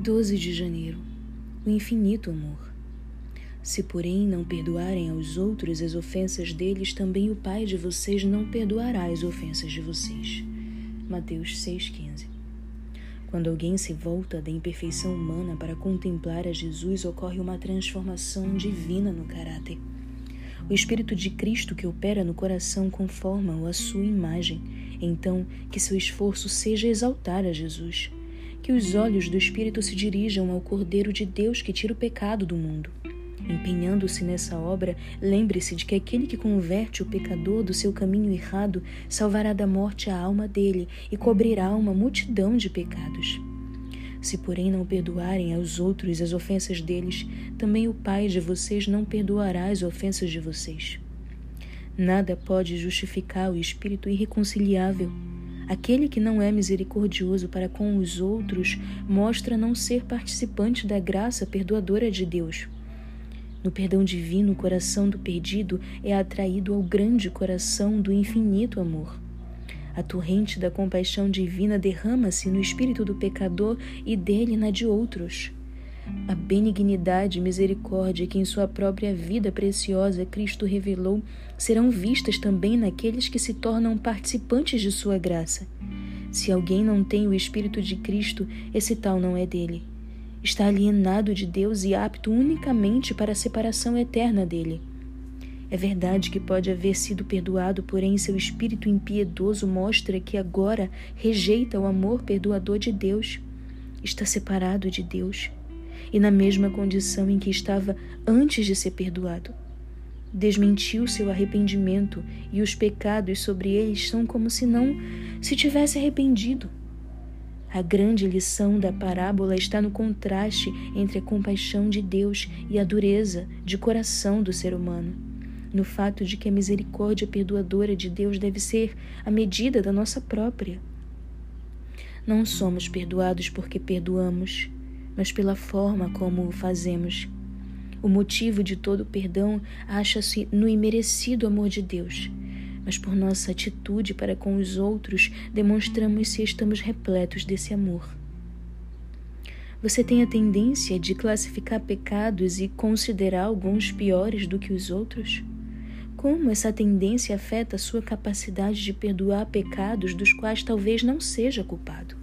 12 de janeiro. O infinito amor. Se, porém, não perdoarem aos outros as ofensas deles, também o Pai de vocês não perdoará as ofensas de vocês. Mateus 6,15. Quando alguém se volta da imperfeição humana para contemplar a Jesus, ocorre uma transformação divina no caráter. O Espírito de Cristo que opera no coração conforma-o à sua imagem, então que seu esforço seja exaltar a Jesus que os olhos do Espírito se dirijam ao Cordeiro de Deus que tira o pecado do mundo. Empenhando-se nessa obra, lembre-se de que aquele que converte o pecador do seu caminho errado salvará da morte a alma dele e cobrirá uma multidão de pecados. Se, porém, não perdoarem aos outros as ofensas deles, também o Pai de vocês não perdoará as ofensas de vocês. Nada pode justificar o espírito irreconciliável Aquele que não é misericordioso para com os outros mostra não ser participante da graça perdoadora de Deus. No perdão divino, o coração do perdido é atraído ao grande coração do infinito amor. A torrente da compaixão divina derrama-se no espírito do pecador e dele na de outros. A benignidade e misericórdia que em sua própria vida preciosa Cristo revelou serão vistas também naqueles que se tornam participantes de sua graça. Se alguém não tem o Espírito de Cristo, esse tal não é dele. Está alienado de Deus e apto unicamente para a separação eterna dele. É verdade que pode haver sido perdoado, porém seu espírito impiedoso mostra que agora rejeita o amor perdoador de Deus. Está separado de Deus e na mesma condição em que estava antes de ser perdoado. Desmentiu seu arrependimento e os pecados sobre eles são como se não se tivesse arrependido. A grande lição da parábola está no contraste entre a compaixão de Deus e a dureza de coração do ser humano. No fato de que a misericórdia perdoadora de Deus deve ser a medida da nossa própria. Não somos perdoados porque perdoamos, mas pela forma como o fazemos. O motivo de todo o perdão acha-se no imerecido amor de Deus, mas por nossa atitude para com os outros demonstramos se estamos repletos desse amor. Você tem a tendência de classificar pecados e considerar alguns piores do que os outros? Como essa tendência afeta a sua capacidade de perdoar pecados dos quais talvez não seja culpado?